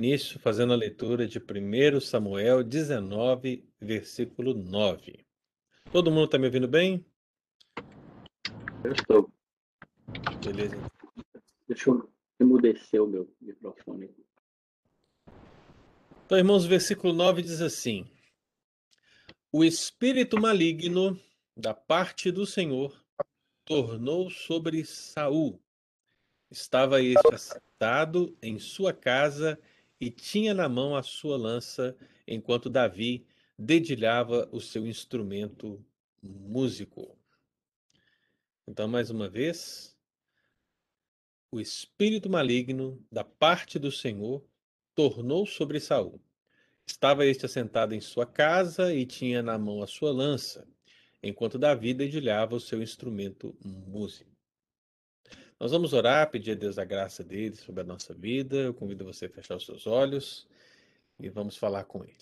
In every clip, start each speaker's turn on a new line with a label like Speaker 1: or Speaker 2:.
Speaker 1: início fazendo a leitura de 1 Samuel 19, versículo 9. Todo mundo está me ouvindo bem?
Speaker 2: Eu estou.
Speaker 1: Beleza.
Speaker 2: Deixa eu emudecer o meu microfone.
Speaker 1: Então, irmãos, o versículo 9 diz assim: O espírito maligno da parte do Senhor tornou sobre Saul. Estava este assentado em sua casa e tinha na mão a sua lança, enquanto Davi dedilhava o seu instrumento músico. Então, mais uma vez, o espírito maligno da parte do Senhor tornou sobre Saul. Estava este assentado em sua casa e tinha na mão a sua lança, enquanto Davi dedilhava o seu instrumento músico. Nós vamos orar, pedir a Deus a graça dele sobre a nossa vida. Eu convido você a fechar os seus olhos e vamos falar com ele.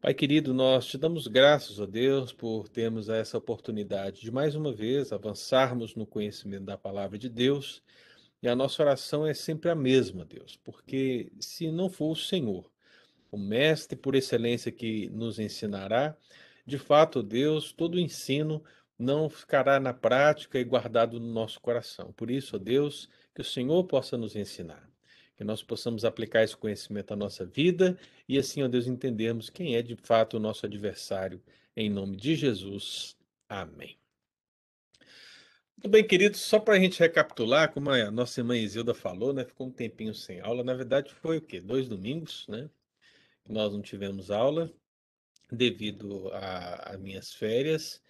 Speaker 1: Pai querido, nós te damos graças, ó Deus, por termos essa oportunidade de mais uma vez avançarmos no conhecimento da palavra de Deus. E a nossa oração é sempre a mesma, Deus, porque se não for o Senhor, o mestre por excelência que nos ensinará, de fato, Deus, todo o ensino não ficará na prática e guardado no nosso coração. Por isso, ó Deus, que o Senhor possa nos ensinar, que nós possamos aplicar esse conhecimento à nossa vida e assim, ó Deus, entendermos quem é de fato o nosso adversário, em nome de Jesus. Amém. Muito bem, queridos, só para a gente recapitular, como a nossa irmã Isilda falou, né, ficou um tempinho sem aula, na verdade foi o quê? Dois domingos, né? Nós não tivemos aula devido às minhas férias,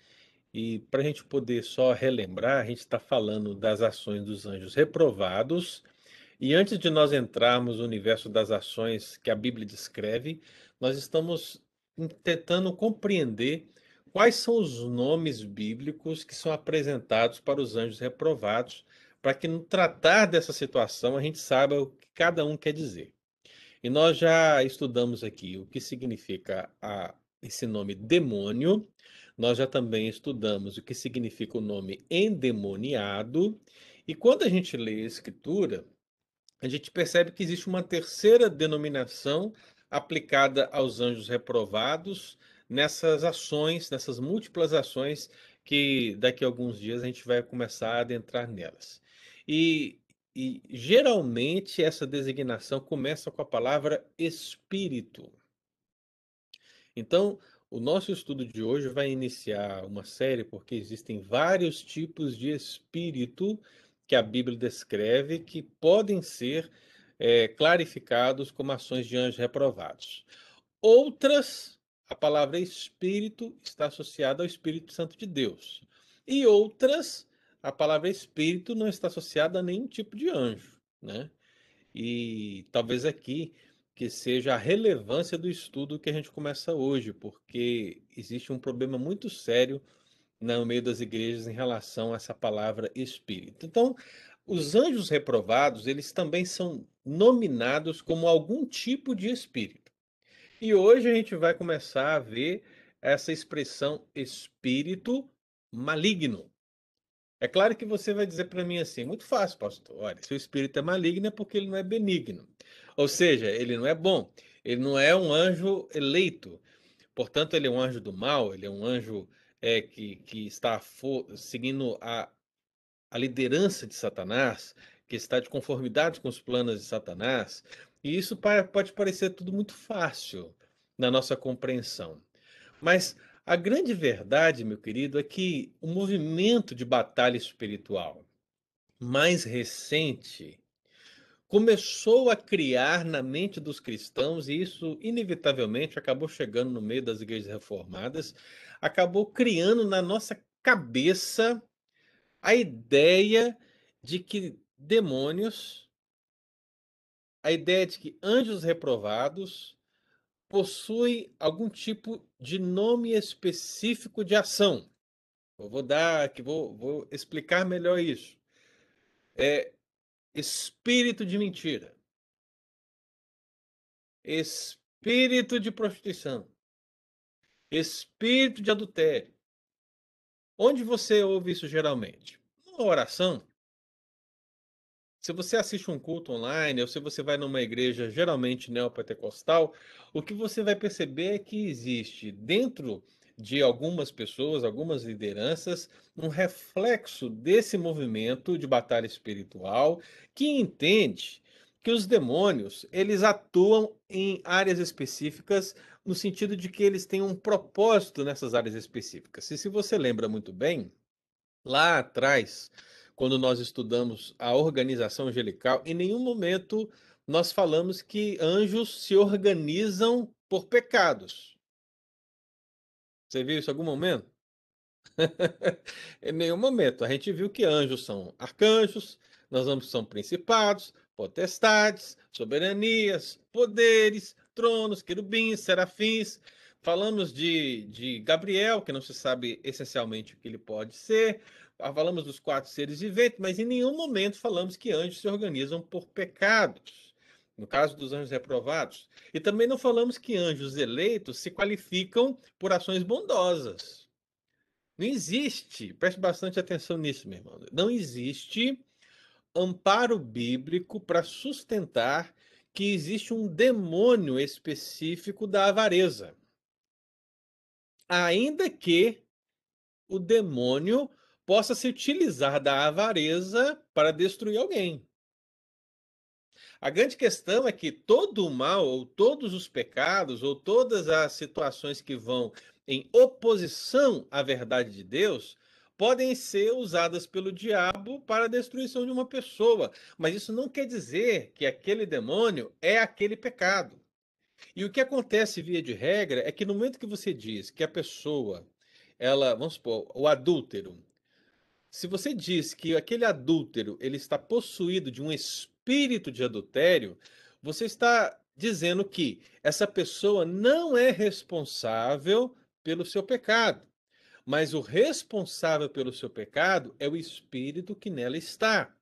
Speaker 1: e para a gente poder só relembrar, a gente está falando das ações dos anjos reprovados. E antes de nós entrarmos no universo das ações que a Bíblia descreve, nós estamos tentando compreender quais são os nomes bíblicos que são apresentados para os anjos reprovados, para que no tratar dessa situação a gente saiba o que cada um quer dizer. E nós já estudamos aqui o que significa a, esse nome demônio, nós já também estudamos o que significa o nome endemoniado, e quando a gente lê a Escritura, a gente percebe que existe uma terceira denominação aplicada aos anjos reprovados nessas ações, nessas múltiplas ações que daqui a alguns dias a gente vai começar a adentrar nelas. E, e geralmente essa designação começa com a palavra espírito. Então, o nosso estudo de hoje vai iniciar uma série porque existem vários tipos de espírito que a Bíblia descreve que podem ser é, clarificados como ações de anjos reprovados. Outras, a palavra espírito está associada ao Espírito Santo de Deus. E outras, a palavra espírito não está associada a nenhum tipo de anjo, né? E talvez aqui que seja a relevância do estudo que a gente começa hoje, porque existe um problema muito sério no meio das igrejas em relação a essa palavra espírito. Então, os anjos reprovados, eles também são nominados como algum tipo de espírito. E hoje a gente vai começar a ver essa expressão espírito maligno. É claro que você vai dizer para mim assim, muito fácil, pastor. Olha, se o espírito é maligno é porque ele não é benigno. Ou seja, ele não é bom, ele não é um anjo eleito. Portanto, ele é um anjo do mal, ele é um anjo é, que, que está seguindo a, a liderança de Satanás, que está de conformidade com os planos de Satanás. E isso pode parecer tudo muito fácil na nossa compreensão. Mas a grande verdade, meu querido, é que o movimento de batalha espiritual mais recente começou a criar na mente dos cristãos, e isso inevitavelmente acabou chegando no meio das igrejas reformadas, acabou criando na nossa cabeça a ideia de que demônios, a ideia de que anjos reprovados possuem algum tipo de nome específico de ação. Eu vou dar aqui, vou, vou explicar melhor isso. É, espírito de mentira, espírito de prostituição, espírito de adultério. Onde você ouve isso geralmente? Numa oração. Se você assiste um culto online ou se você vai numa igreja geralmente neopentecostal, o que você vai perceber é que existe dentro de algumas pessoas, algumas lideranças, um reflexo desse movimento de batalha espiritual que entende que os demônios, eles atuam em áreas específicas no sentido de que eles têm um propósito nessas áreas específicas. E se você lembra muito bem, lá atrás, quando nós estudamos a organização angelical, em nenhum momento nós falamos que anjos se organizam por pecados. Você viu isso em algum momento? em nenhum momento. A gente viu que anjos são arcanjos, nós vamos são principados, potestades, soberanias, poderes, tronos, querubins, serafins. Falamos de, de Gabriel, que não se sabe essencialmente o que ele pode ser. Ah, falamos dos quatro seres viventes, mas em nenhum momento falamos que anjos se organizam por pecados, no caso dos anjos reprovados. E também não falamos que anjos eleitos se qualificam por ações bondosas. Não existe, preste bastante atenção nisso, meu irmão. Não existe amparo bíblico para sustentar que existe um demônio específico da avareza. Ainda que o demônio possa se utilizar da avareza para destruir alguém. A grande questão é que todo o mal, ou todos os pecados, ou todas as situações que vão em oposição à verdade de Deus, podem ser usadas pelo diabo para a destruição de uma pessoa. Mas isso não quer dizer que aquele demônio é aquele pecado. E o que acontece, via de regra, é que no momento que você diz que a pessoa, ela, vamos supor, o adúltero, se você diz que aquele adúltero ele está possuído de um espírito de adultério, você está dizendo que essa pessoa não é responsável pelo seu pecado, mas o responsável pelo seu pecado é o espírito que nela está.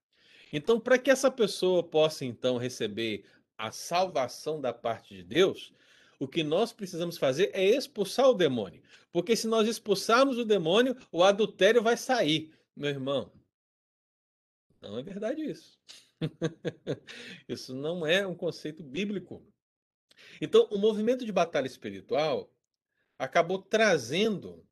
Speaker 1: Então, para que essa pessoa possa então receber a salvação da parte de Deus, o que nós precisamos fazer é expulsar o demônio. Porque se nós expulsarmos o demônio, o adultério vai sair. Meu irmão, não é verdade isso. isso não é um conceito bíblico. Então, o movimento de batalha espiritual acabou trazendo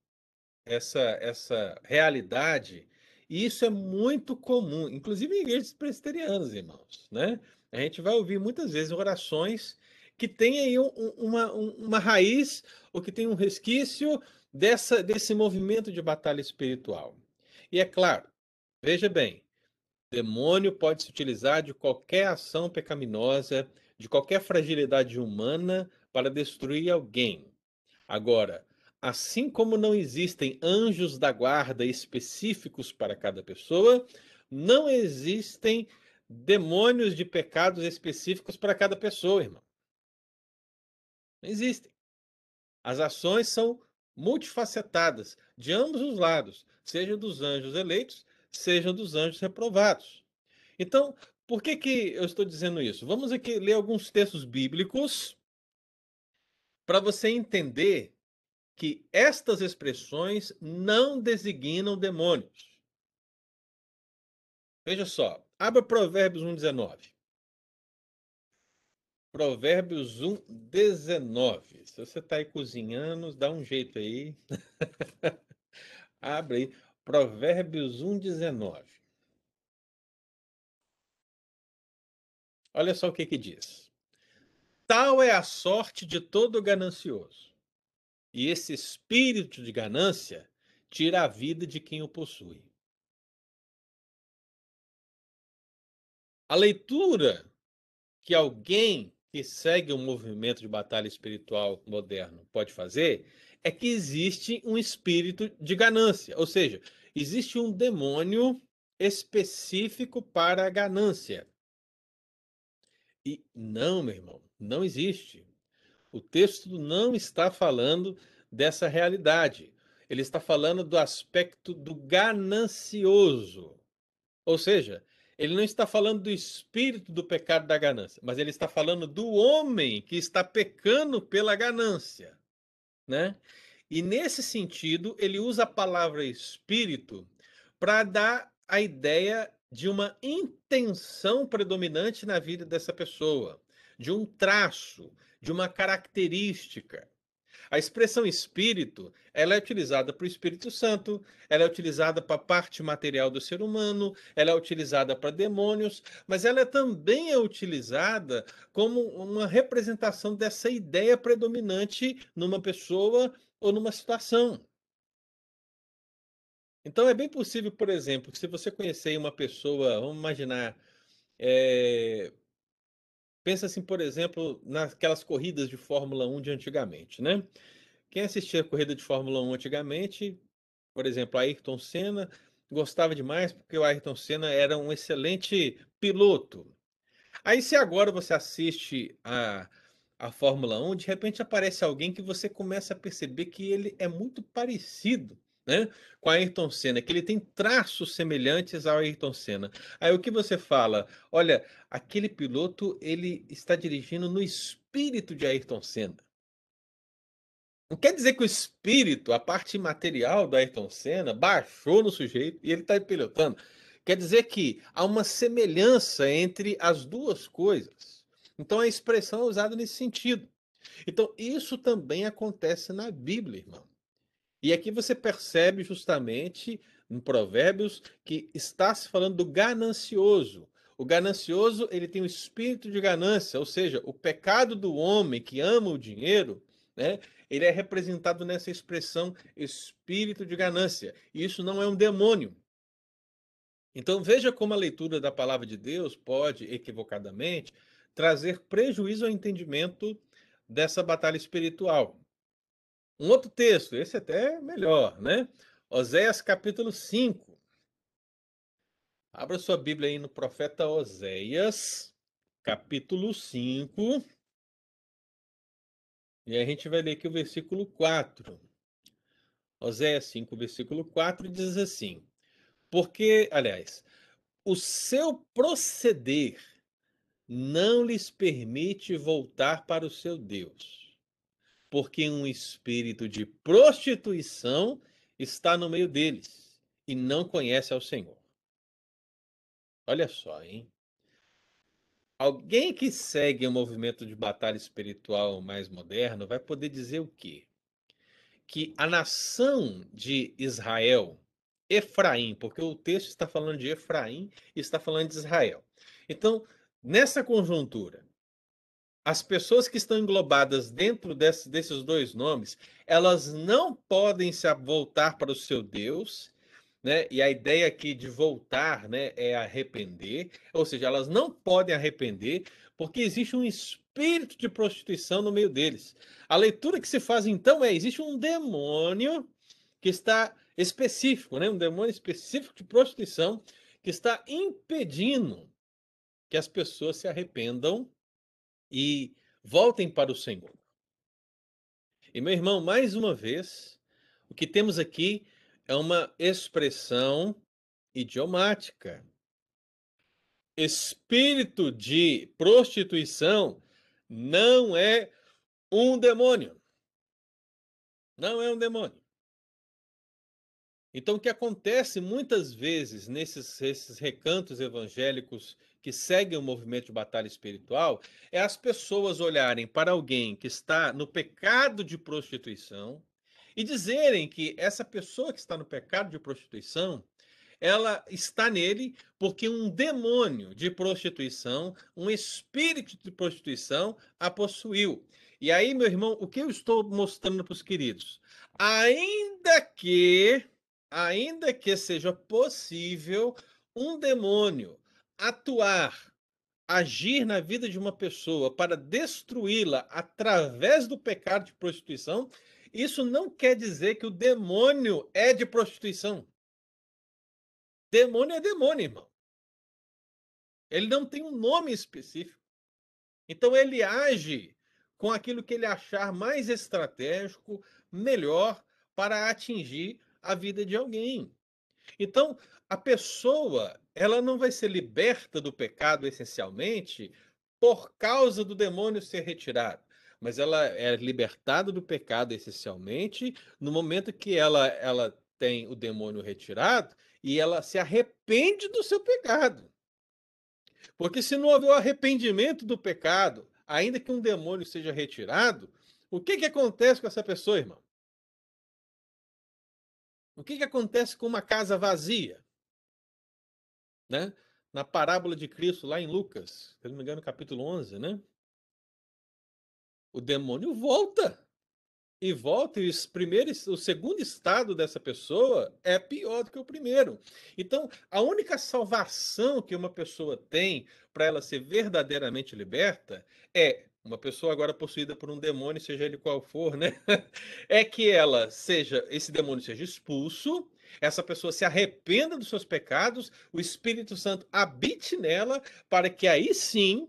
Speaker 1: essa, essa realidade, e isso é muito comum, inclusive em igrejas presbiterianas, irmãos. Né? A gente vai ouvir muitas vezes orações que têm aí um, uma, uma raiz, ou que tem um resquício dessa, desse movimento de batalha espiritual. E é claro, veja bem, demônio pode se utilizar de qualquer ação pecaminosa, de qualquer fragilidade humana para destruir alguém. Agora, assim como não existem anjos da guarda específicos para cada pessoa, não existem demônios de pecados específicos para cada pessoa, irmão. Não existem. As ações são multifacetadas de ambos os lados, seja dos anjos eleitos, seja dos anjos reprovados. Então, por que, que eu estou dizendo isso? Vamos aqui ler alguns textos bíblicos para você entender que estas expressões não designam demônios. Veja só, abra Provérbios 1,19. Provérbios 1, 19. Se você está aí cozinhando, dá um jeito aí. Abre aí. Provérbios 1, 19. Olha só o que, que diz. Tal é a sorte de todo ganancioso, e esse espírito de ganância tira a vida de quem o possui. A leitura que alguém que segue um movimento de batalha espiritual moderno pode fazer é que existe um espírito de ganância, ou seja, existe um demônio específico para a ganância. E não, meu irmão, não existe. O texto não está falando dessa realidade. Ele está falando do aspecto do ganancioso. Ou seja, ele não está falando do espírito do pecado da ganância, mas ele está falando do homem que está pecando pela ganância, né? E nesse sentido, ele usa a palavra espírito para dar a ideia de uma intenção predominante na vida dessa pessoa, de um traço, de uma característica. A expressão espírito, ela é utilizada para o Espírito Santo, ela é utilizada para a parte material do ser humano, ela é utilizada para demônios, mas ela também é utilizada como uma representação dessa ideia predominante numa pessoa ou numa situação. Então é bem possível, por exemplo, que se você conhecer uma pessoa, vamos imaginar, é, Pensa assim, por exemplo, naquelas corridas de Fórmula 1 de antigamente, né? Quem assistia a corrida de Fórmula 1 antigamente, por exemplo, Ayrton Senna, gostava demais porque o Ayrton Senna era um excelente piloto. Aí se agora você assiste a, a Fórmula 1, de repente aparece alguém que você começa a perceber que ele é muito parecido né? Com a Ayrton Senna, que ele tem traços semelhantes ao Ayrton Senna. Aí o que você fala? Olha, aquele piloto ele está dirigindo no espírito de Ayrton Senna. Não quer dizer que o espírito, a parte material do Ayrton Senna, baixou no sujeito e ele está pilotando. Quer dizer que há uma semelhança entre as duas coisas. Então a expressão é usada nesse sentido. Então isso também acontece na Bíblia, irmão. E aqui você percebe justamente em Provérbios que está se falando do ganancioso. O ganancioso, ele tem o espírito de ganância, ou seja, o pecado do homem que ama o dinheiro, né? Ele é representado nessa expressão espírito de ganância. E isso não é um demônio. Então veja como a leitura da palavra de Deus pode equivocadamente trazer prejuízo ao entendimento dessa batalha espiritual. Um outro texto, esse até é melhor, né? Oséias capítulo 5. Abra sua Bíblia aí no profeta Oséias, capítulo 5. E a gente vai ler aqui o versículo 4. Oséias 5, versículo 4 diz assim: Porque, aliás, o seu proceder não lhes permite voltar para o seu Deus porque um espírito de prostituição está no meio deles e não conhece ao Senhor. Olha só, hein? Alguém que segue o movimento de batalha espiritual mais moderno vai poder dizer o quê? Que a nação de Israel, Efraim, porque o texto está falando de Efraim e está falando de Israel. Então, nessa conjuntura, as pessoas que estão englobadas dentro desse, desses dois nomes, elas não podem se voltar para o seu Deus, né? E a ideia aqui de voltar, né, é arrepender, ou seja, elas não podem arrepender porque existe um espírito de prostituição no meio deles. A leitura que se faz então é: existe um demônio que está específico, né? Um demônio específico de prostituição que está impedindo que as pessoas se arrependam e voltem para o Senhor. E meu irmão, mais uma vez, o que temos aqui é uma expressão idiomática. Espírito de prostituição não é um demônio. Não é um demônio. Então, o que acontece muitas vezes nesses, esses recantos evangélicos que seguem o movimento de batalha espiritual é as pessoas olharem para alguém que está no pecado de prostituição e dizerem que essa pessoa que está no pecado de prostituição ela está nele porque um demônio de prostituição, um espírito de prostituição a possuiu. E aí, meu irmão, o que eu estou mostrando para os queridos? Ainda que, ainda que seja possível um demônio atuar, agir na vida de uma pessoa para destruí-la através do pecado de prostituição, isso não quer dizer que o demônio é de prostituição. Demônio é demônio, irmão. Ele não tem um nome específico. Então ele age com aquilo que ele achar mais estratégico, melhor para atingir a vida de alguém. Então, a pessoa, ela não vai ser liberta do pecado essencialmente por causa do demônio ser retirado, mas ela é libertada do pecado essencialmente no momento que ela ela tem o demônio retirado e ela se arrepende do seu pecado. Porque se não houver o arrependimento do pecado, ainda que um demônio seja retirado, o que, que acontece com essa pessoa, irmão? O que, que acontece com uma casa vazia? Né? Na parábola de Cristo, lá em Lucas, se não me engano, capítulo 11, né? O demônio volta e volta, e os primeiros, o segundo estado dessa pessoa é pior do que o primeiro. Então, a única salvação que uma pessoa tem para ela ser verdadeiramente liberta é uma pessoa agora possuída por um demônio, seja ele qual for, né? É que ela seja, esse demônio seja expulso, essa pessoa se arrependa dos seus pecados, o Espírito Santo habite nela, para que aí sim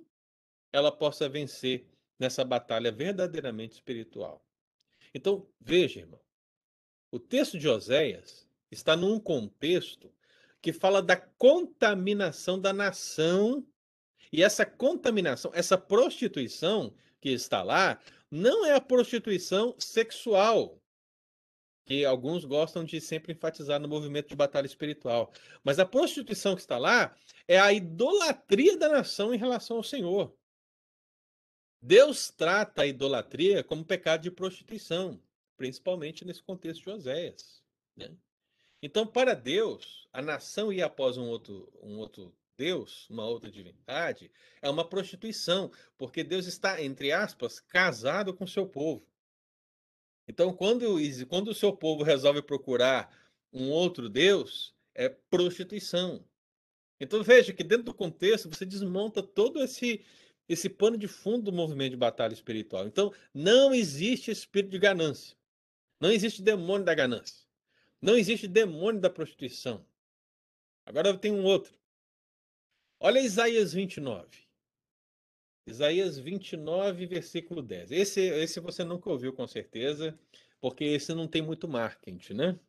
Speaker 1: ela possa vencer nessa batalha verdadeiramente espiritual. Então, veja, irmão, o texto de Oséias está num contexto que fala da contaminação da nação. E essa contaminação, essa prostituição que está lá, não é a prostituição sexual, que alguns gostam de sempre enfatizar no movimento de batalha espiritual. Mas a prostituição que está lá é a idolatria da nação em relação ao Senhor. Deus trata a idolatria como pecado de prostituição, principalmente nesse contexto de Oséias. Né? Então, para Deus, a nação ir após um outro, um outro Deus, uma outra divindade, é uma prostituição, porque Deus está, entre aspas, casado com o seu povo. Então, quando, quando o seu povo resolve procurar um outro Deus, é prostituição. Então veja que dentro do contexto você desmonta todo esse esse pano de fundo do movimento de batalha espiritual. Então, não existe espírito de ganância. Não existe demônio da ganância. Não existe demônio da prostituição. Agora tenho um outro. Olha Isaías 29. Isaías 29, versículo 10. Esse, esse você nunca ouviu com certeza, porque esse não tem muito marketing, né?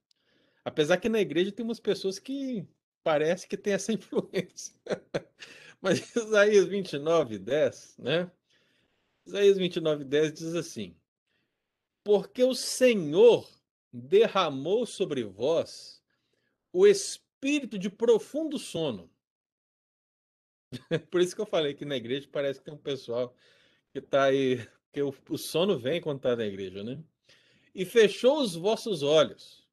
Speaker 1: Apesar que na igreja tem umas pessoas que parece que tem essa influência. Mas Isaías 29, 10, né? Isaías 29, 10 diz assim: Porque o Senhor derramou sobre vós o espírito de profundo sono. Por isso que eu falei que na igreja parece que tem um pessoal que está aí, que o, o sono vem quando está na igreja, né? E fechou os vossos olhos,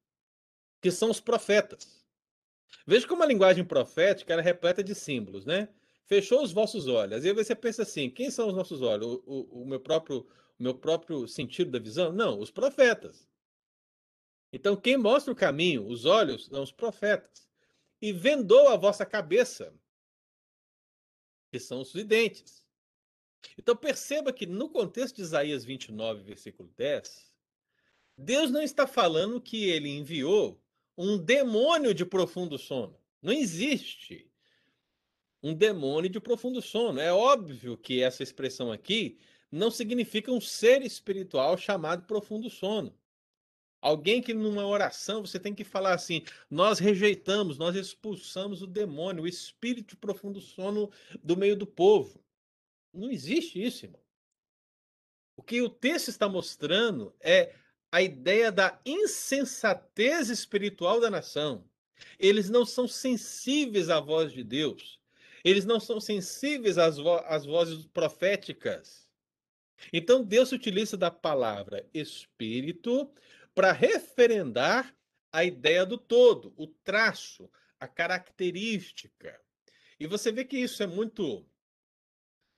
Speaker 1: que são os profetas. Veja como a linguagem profética era é repleta de símbolos, né? fechou os vossos olhos. Aí você pensa assim: quem são os nossos olhos? O, o, o meu próprio o meu próprio sentido da visão? Não, os profetas. Então, quem mostra o caminho, os olhos, são os profetas. E vendou a vossa cabeça, que são os videntes. Então, perceba que no contexto de Isaías 29, versículo 10, Deus não está falando que ele enviou um demônio de profundo sono. Não existe um demônio de profundo sono. É óbvio que essa expressão aqui não significa um ser espiritual chamado profundo sono. Alguém que numa oração você tem que falar assim: nós rejeitamos, nós expulsamos o demônio, o espírito de profundo sono do meio do povo. Não existe isso, irmão. O que o texto está mostrando é a ideia da insensatez espiritual da nação. Eles não são sensíveis à voz de Deus. Eles não são sensíveis às, vo às vozes proféticas. Então Deus utiliza da palavra espírito para referendar a ideia do todo, o traço, a característica. E você vê que isso é muito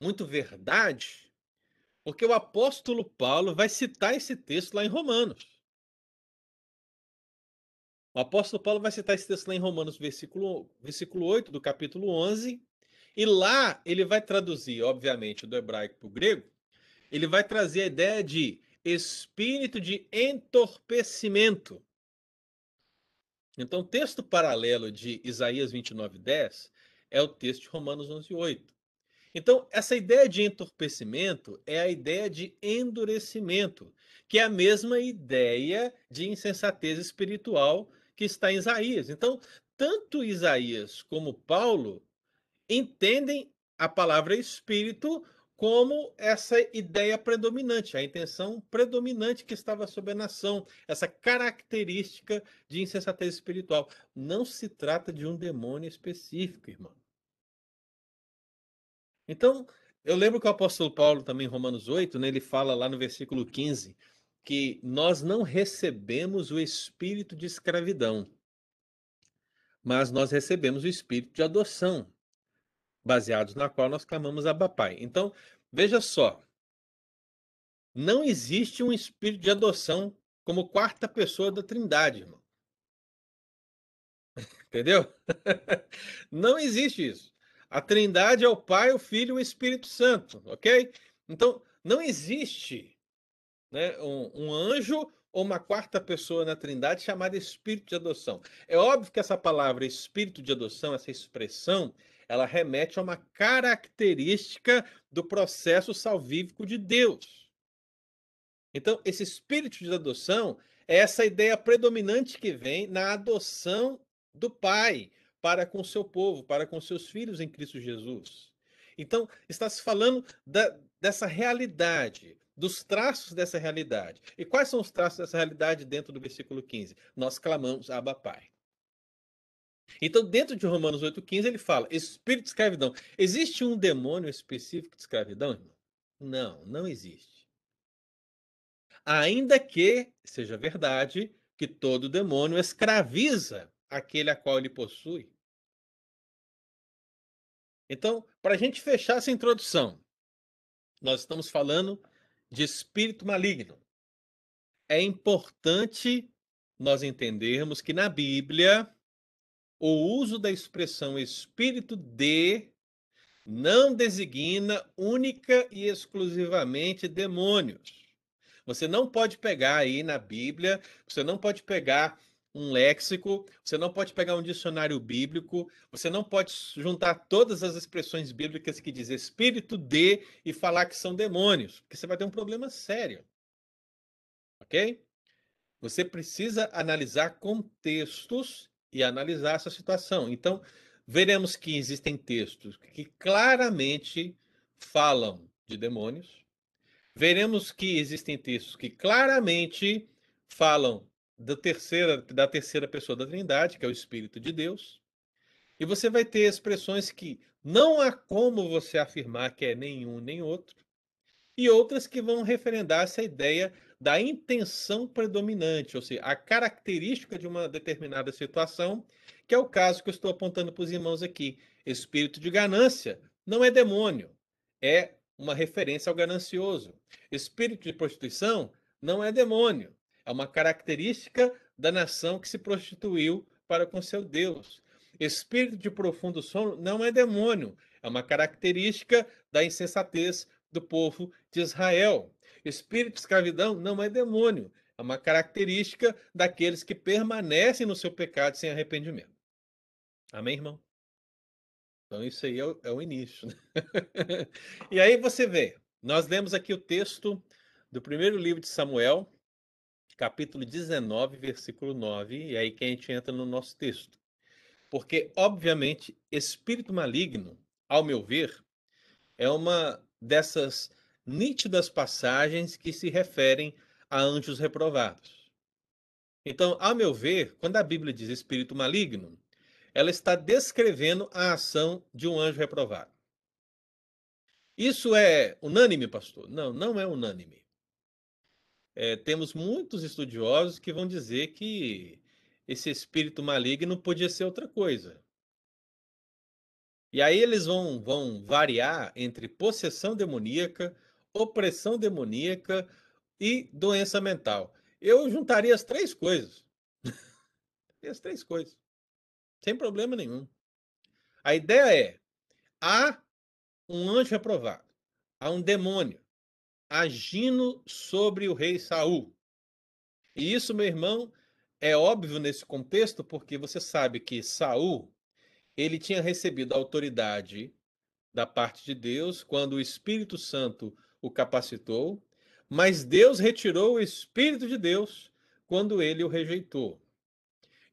Speaker 1: muito verdade, porque o apóstolo Paulo vai citar esse texto lá em Romanos. O apóstolo Paulo vai citar esse texto lá em Romanos, versículo, versículo 8 do capítulo 11, e lá ele vai traduzir, obviamente, do hebraico para o grego, ele vai trazer a ideia de espírito de entorpecimento. Então, o texto paralelo de Isaías 29:10 é o texto de Romanos 11:8. Então, essa ideia de entorpecimento é a ideia de endurecimento, que é a mesma ideia de insensatez espiritual que está em Isaías. Então, tanto Isaías como Paulo entendem a palavra espírito como essa ideia predominante, a intenção predominante que estava sobre a nação, essa característica de insensatez espiritual. Não se trata de um demônio específico, irmão. Então, eu lembro que o apóstolo Paulo, também em Romanos 8, né, ele fala lá no versículo 15, que nós não recebemos o espírito de escravidão, mas nós recebemos o espírito de adoção, baseados na qual nós clamamos Abba Pai. Então, veja só. Não existe um espírito de adoção como quarta pessoa da Trindade, irmão. Entendeu? Não existe isso. A Trindade é o Pai, o Filho e o Espírito Santo, ok? Então, não existe né, um, um anjo ou uma quarta pessoa na Trindade chamada Espírito de adoção. É óbvio que essa palavra Espírito de adoção, essa expressão, ela remete a uma característica do processo salvífico de Deus. Então, esse espírito de adoção é essa ideia predominante que vem na adoção do Pai para com seu povo, para com seus filhos em Cristo Jesus. Então, está se falando da, dessa realidade, dos traços dessa realidade. E quais são os traços dessa realidade dentro do versículo 15? Nós clamamos Abba Pai. Então, dentro de Romanos 8,15, ele fala: espírito de escravidão. Existe um demônio específico de escravidão, irmão? Não, não existe. Ainda que seja verdade que todo demônio escraviza aquele a qual ele possui. Então, para a gente fechar essa introdução, nós estamos falando de espírito maligno. É importante nós entendermos que na Bíblia o uso da expressão espírito de não designa única e exclusivamente demônios. Você não pode pegar aí na Bíblia, você não pode pegar um léxico, você não pode pegar um dicionário bíblico, você não pode juntar todas as expressões bíblicas que diz espírito de e falar que são demônios, porque você vai ter um problema sério. Ok? Você precisa analisar contextos e analisar essa situação. Então, veremos que existem textos que claramente falam de demônios. Veremos que existem textos que claramente falam da terceira, da terceira pessoa da Trindade, que é o Espírito de Deus. E você vai ter expressões que não há como você afirmar que é nenhum nem outro, e outras que vão referendar essa ideia da intenção predominante, ou seja, a característica de uma determinada situação, que é o caso que eu estou apontando para os irmãos aqui. Espírito de ganância não é demônio, é uma referência ao ganancioso. Espírito de prostituição não é demônio, é uma característica da nação que se prostituiu para com seu Deus. Espírito de profundo sono não é demônio, é uma característica da insensatez do povo de Israel. Espírito de escravidão não é demônio, é uma característica daqueles que permanecem no seu pecado sem arrependimento. Amém, irmão? Então, isso aí é o, é o início. Né? e aí você vê, nós lemos aqui o texto do primeiro livro de Samuel, capítulo 19, versículo 9, e aí que a gente entra no nosso texto. Porque, obviamente, espírito maligno, ao meu ver, é uma dessas nítidas passagens que se referem a anjos reprovados. Então, a meu ver, quando a Bíblia diz espírito maligno, ela está descrevendo a ação de um anjo reprovado. Isso é unânime, pastor? Não, não é unânime. É, temos muitos estudiosos que vão dizer que esse espírito maligno podia ser outra coisa. E aí eles vão, vão variar entre possessão demoníaca, opressão demoníaca e doença mental. Eu juntaria as três coisas. as três coisas. Sem problema nenhum. A ideia é: há um anjo reprovado, há um demônio agindo sobre o rei Saul. E isso, meu irmão, é óbvio nesse contexto, porque você sabe que Saul ele tinha recebido autoridade da parte de Deus quando o Espírito Santo o capacitou, mas Deus retirou o Espírito de Deus quando ele o rejeitou.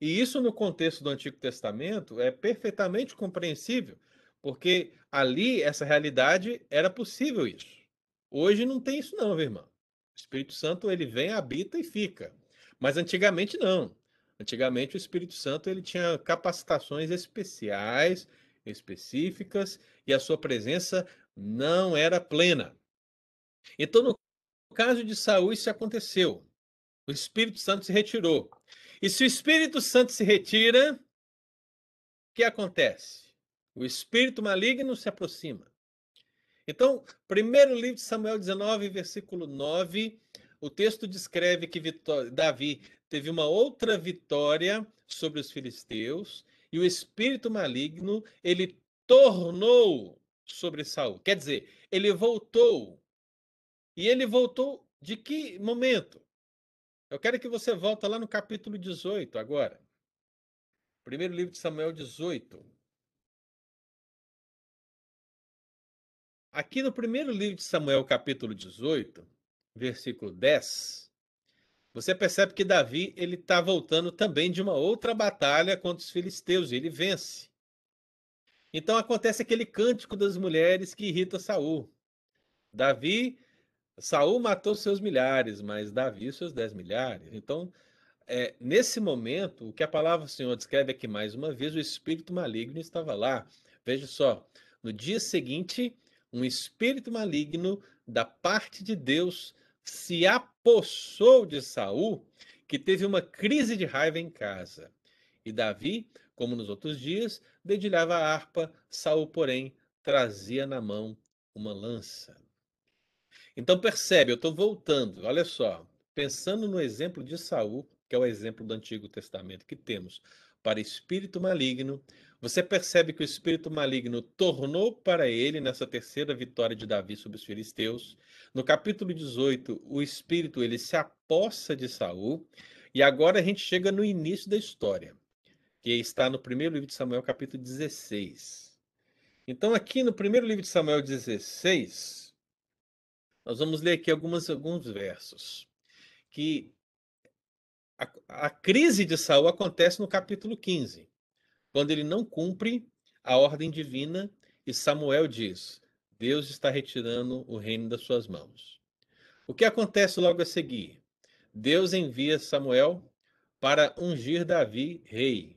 Speaker 1: E isso, no contexto do Antigo Testamento, é perfeitamente compreensível, Porque ali, essa realidade, era possível isso. Hoje não tem isso não, meu irmão. O Espírito Santo, ele vem, habita e fica. Mas antigamente não. Antigamente o Espírito Santo ele tinha capacitações especiais, específicas, e a sua presença não era plena. Então, no caso de Saul, isso aconteceu. O Espírito Santo se retirou. E se o Espírito Santo se retira, o que acontece? O espírito maligno se aproxima. Então, primeiro livro de Samuel 19, versículo 9, o texto descreve que Davi teve uma outra vitória sobre os filisteus e o espírito maligno ele tornou sobre Saul. Quer dizer, ele voltou. E ele voltou de que momento? Eu quero que você volte lá no capítulo 18 agora. Primeiro livro de Samuel 18. Aqui no primeiro livro de Samuel, capítulo 18, versículo 10, você percebe que Davi ele está voltando também de uma outra batalha contra os filisteus e ele vence. Então acontece aquele cântico das mulheres que irrita Saul. Davi, Saul matou seus milhares, mas Davi seus dez milhares. Então é, nesse momento, o que a palavra do Senhor descreve aqui mais uma vez, o espírito maligno estava lá. Veja só, no dia seguinte, um espírito maligno da parte de Deus se apossou de Saul, que teve uma crise de raiva em casa. E Davi, como nos outros dias, dedilhava a harpa, Saul, porém, trazia na mão uma lança. Então percebe, eu estou voltando, olha só, pensando no exemplo de Saul, que é o exemplo do Antigo Testamento que temos para espírito maligno, você percebe que o espírito maligno tornou para ele nessa terceira vitória de Davi sobre os filisteus. No capítulo 18, o espírito ele se apossa de Saul, e agora a gente chega no início da história, que está no primeiro livro de Samuel, capítulo 16. Então, aqui no primeiro livro de Samuel 16, nós vamos ler aqui algumas, alguns versos que a, a crise de Saul acontece no capítulo 15, quando ele não cumpre a ordem divina e Samuel diz: Deus está retirando o reino das suas mãos. O que acontece logo a seguir? Deus envia Samuel para ungir Davi rei.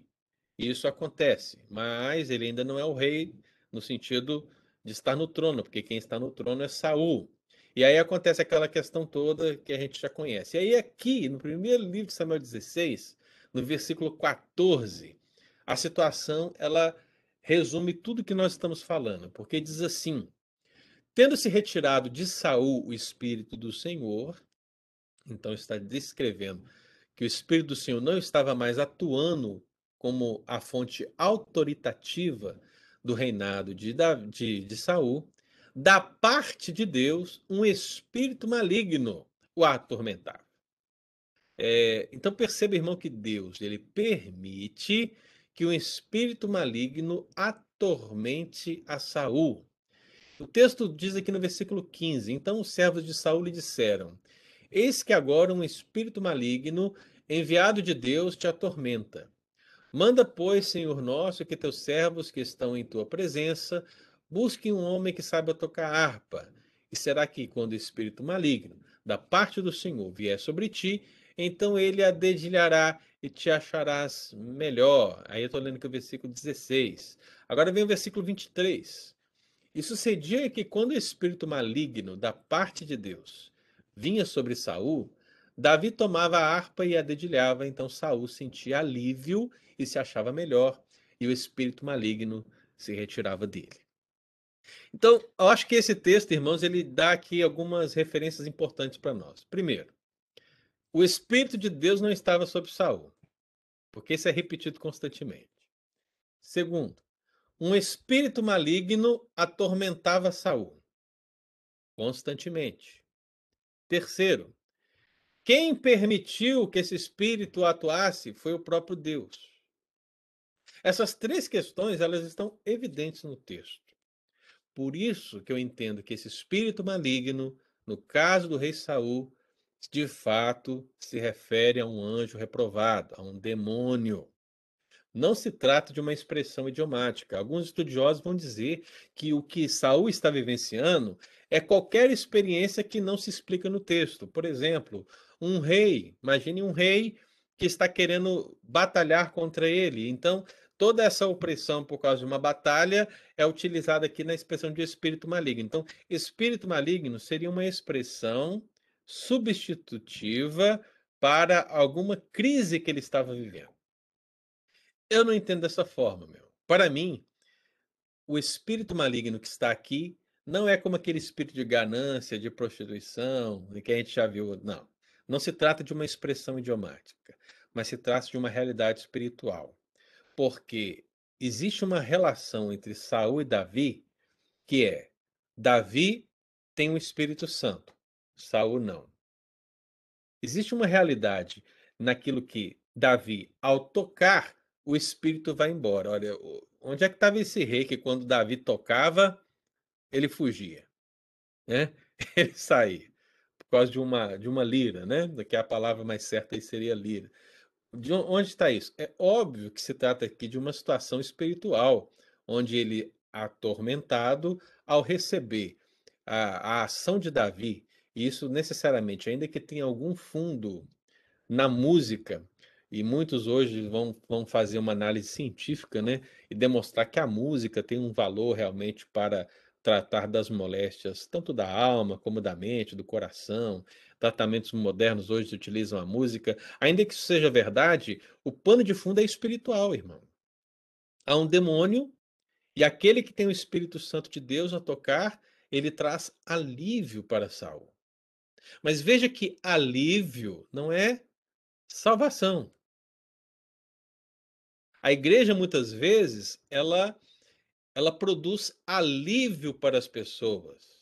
Speaker 1: Isso acontece, mas ele ainda não é o rei no sentido de estar no trono, porque quem está no trono é Saul. E aí acontece aquela questão toda que a gente já conhece. E aí, aqui, no primeiro livro de Samuel 16, no versículo 14, a situação ela resume tudo que nós estamos falando, porque diz assim: tendo se retirado de Saul o espírito do Senhor, então está descrevendo que o espírito do Senhor não estava mais atuando como a fonte autoritativa do reinado de, de, de Saul, da parte de Deus, um espírito maligno o atormentava. É, então perceba, irmão, que Deus ele permite que um espírito maligno atormente a Saul. O texto diz aqui no versículo 15: Então os servos de Saul lhe disseram: Eis que agora um espírito maligno, enviado de Deus, te atormenta. Manda, pois, Senhor nosso, que teus servos que estão em tua presença Busque um homem que saiba tocar harpa. E será que, quando o espírito maligno da parte do Senhor vier sobre ti, então ele a dedilhará e te acharás melhor. Aí eu estou lendo aqui o versículo 16. Agora vem o versículo 23. E sucedia que quando o espírito maligno da parte de Deus vinha sobre Saul, Davi tomava a harpa e a dedilhava, então Saul sentia alívio e se achava melhor, e o espírito maligno se retirava dele. Então, eu acho que esse texto, irmãos, ele dá aqui algumas referências importantes para nós. Primeiro, o Espírito de Deus não estava sobre Saul, porque isso é repetido constantemente. Segundo, um espírito maligno atormentava Saul constantemente. Terceiro, quem permitiu que esse espírito atuasse foi o próprio Deus. Essas três questões, elas estão evidentes no texto. Por isso que eu entendo que esse espírito maligno, no caso do rei Saul, de fato se refere a um anjo reprovado, a um demônio. Não se trata de uma expressão idiomática. Alguns estudiosos vão dizer que o que Saul está vivenciando é qualquer experiência que não se explica no texto. Por exemplo, um rei, imagine um rei que está querendo batalhar contra ele. Então, toda essa opressão por causa de uma batalha é utilizada aqui na expressão de espírito maligno. Então, espírito maligno seria uma expressão substitutiva para alguma crise que ele estava vivendo. Eu não entendo dessa forma, meu. Para mim, o espírito maligno que está aqui não é como aquele espírito de ganância, de prostituição, que a gente já viu. Não. Não se trata de uma expressão idiomática, mas se trata de uma realidade espiritual. Porque existe uma relação entre Saul e Davi que é Davi tem o Espírito Santo, Saul não. Existe uma realidade naquilo que Davi, ao tocar o espírito vai embora. Olha, onde é que estava esse rei que quando Davi tocava, ele fugia, né? Ele saía por causa de uma de uma lira, né? Que a palavra mais certa aí seria lira. De onde está isso? É óbvio que se trata aqui de uma situação espiritual, onde ele atormentado ao receber a, a ação de Davi, isso necessariamente, ainda que tenha algum fundo na música, e muitos hoje vão, vão fazer uma análise científica, né? E demonstrar que a música tem um valor realmente para tratar das moléstias, tanto da alma como da mente, do coração. Tratamentos modernos hoje utilizam a música. Ainda que isso seja verdade, o pano de fundo é espiritual, irmão. Há um demônio e aquele que tem o Espírito Santo de Deus a tocar, ele traz alívio para Saul. Mas veja que alívio não é salvação. A igreja muitas vezes ela ela produz alívio para as pessoas.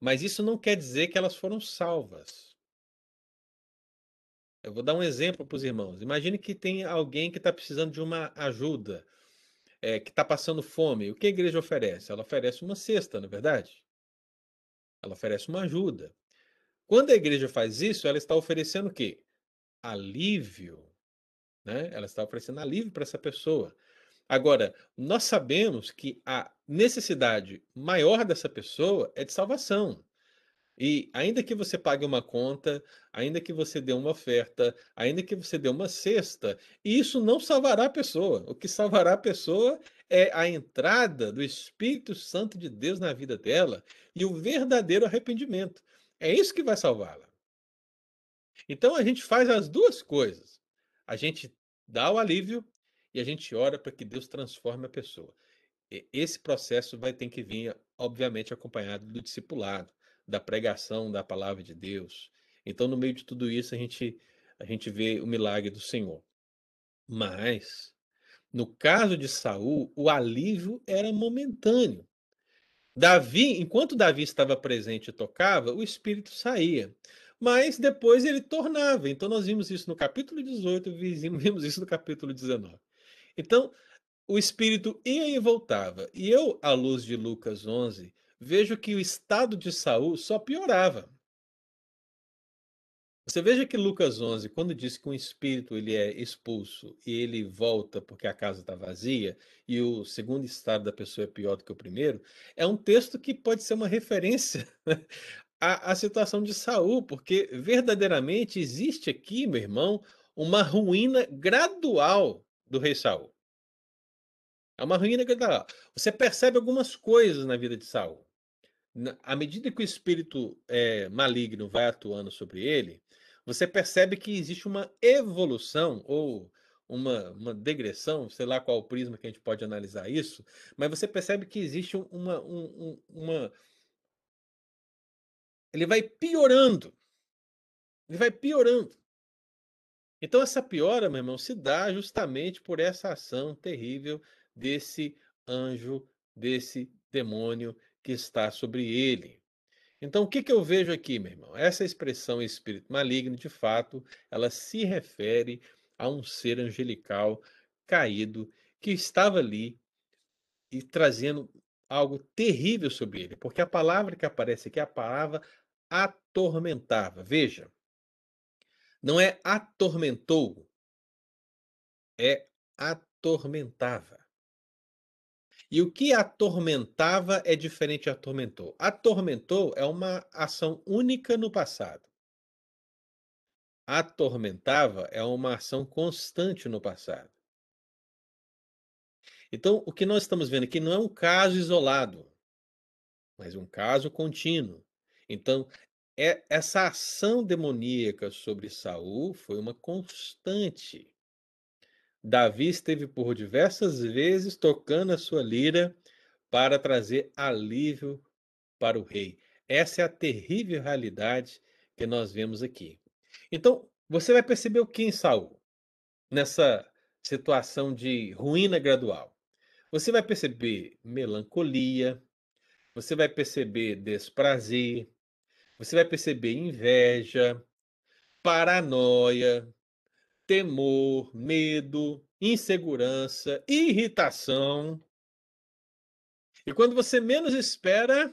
Speaker 1: Mas isso não quer dizer que elas foram salvas. Eu vou dar um exemplo para os irmãos. Imagine que tem alguém que está precisando de uma ajuda, é, que está passando fome. O que a igreja oferece? Ela oferece uma cesta, não é verdade? Ela oferece uma ajuda. Quando a igreja faz isso, ela está oferecendo o quê? Alívio né? Ela está oferecendo alívio para essa pessoa. Agora, nós sabemos que a necessidade maior dessa pessoa é de salvação. E ainda que você pague uma conta, ainda que você dê uma oferta, ainda que você dê uma cesta, isso não salvará a pessoa. O que salvará a pessoa é a entrada do Espírito Santo de Deus na vida dela e o verdadeiro arrependimento. É isso que vai salvá-la. Então a gente faz as duas coisas a gente dá o alívio e a gente ora para que Deus transforme a pessoa. Esse processo vai ter que vir, obviamente, acompanhado do discipulado, da pregação da palavra de Deus. Então, no meio de tudo isso, a gente, a gente vê o milagre do Senhor. Mas, no caso de Saul, o alívio era momentâneo. Davi, enquanto Davi estava presente e tocava, o espírito saía mas depois ele tornava. Então nós vimos isso no capítulo 18, vimos isso no capítulo 19. Então, o espírito ia e voltava. E eu, à luz de Lucas 11, vejo que o estado de Saul só piorava. Você veja que Lucas 11, quando diz que um espírito ele é expulso e ele volta porque a casa está vazia e o segundo estado da pessoa é pior do que o primeiro, é um texto que pode ser uma referência a, a situação de Saul, porque verdadeiramente existe aqui, meu irmão, uma ruína gradual do rei Saul. É uma ruína gradual. Você percebe algumas coisas na vida de Saul. À medida que o espírito é, maligno vai atuando sobre ele, você percebe que existe uma evolução ou uma, uma degressão, sei lá qual o prisma que a gente pode analisar isso, mas você percebe que existe uma, um, uma, ele vai piorando. Ele vai piorando. Então, essa piora, meu irmão, se dá justamente por essa ação terrível desse anjo, desse demônio que está sobre ele. Então, o que, que eu vejo aqui, meu irmão? Essa expressão espírito maligno, de fato, ela se refere a um ser angelical caído que estava ali e trazendo algo terrível sobre ele, porque a palavra que aparece aqui é a palavra atormentava. Veja, não é atormentou, é atormentava. E o que atormentava é diferente de atormentou. Atormentou é uma ação única no passado. Atormentava é uma ação constante no passado. Então, o que nós estamos vendo aqui não é um caso isolado, mas um caso contínuo. Então, é, essa ação demoníaca sobre Saul foi uma constante. Davi esteve por diversas vezes tocando a sua lira para trazer alívio para o rei. Essa é a terrível realidade que nós vemos aqui. Então, você vai perceber o que em Saul? Nessa situação de ruína gradual. Você vai perceber melancolia, você vai perceber desprazer, você vai perceber inveja, paranoia, temor, medo, insegurança, irritação. E quando você menos espera,